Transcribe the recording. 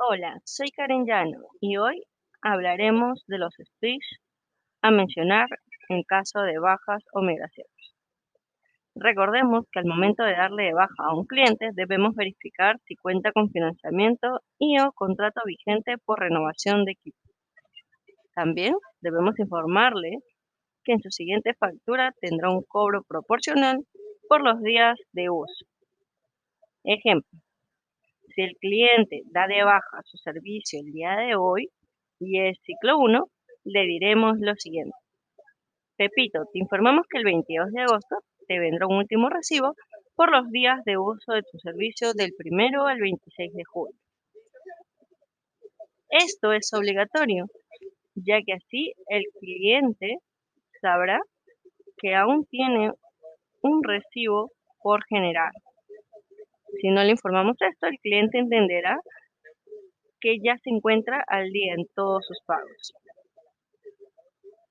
Hola, soy Karen Llano y hoy hablaremos de los splits a mencionar en caso de bajas o migraciones. Recordemos que al momento de darle de baja a un cliente debemos verificar si cuenta con financiamiento y o contrato vigente por renovación de equipo. También debemos informarle que en su siguiente factura tendrá un cobro proporcional por los días de uso. Ejemplo, si el cliente da de baja su servicio el día de hoy y es ciclo 1, le diremos lo siguiente. Pepito, te informamos que el 22 de agosto te vendrá un último recibo por los días de uso de tu servicio del 1 al 26 de julio. Esto es obligatorio, ya que así el cliente sabrá que aún tiene un recibo por generar. Si no le informamos esto, el cliente entenderá que ya se encuentra al día en todos sus pagos.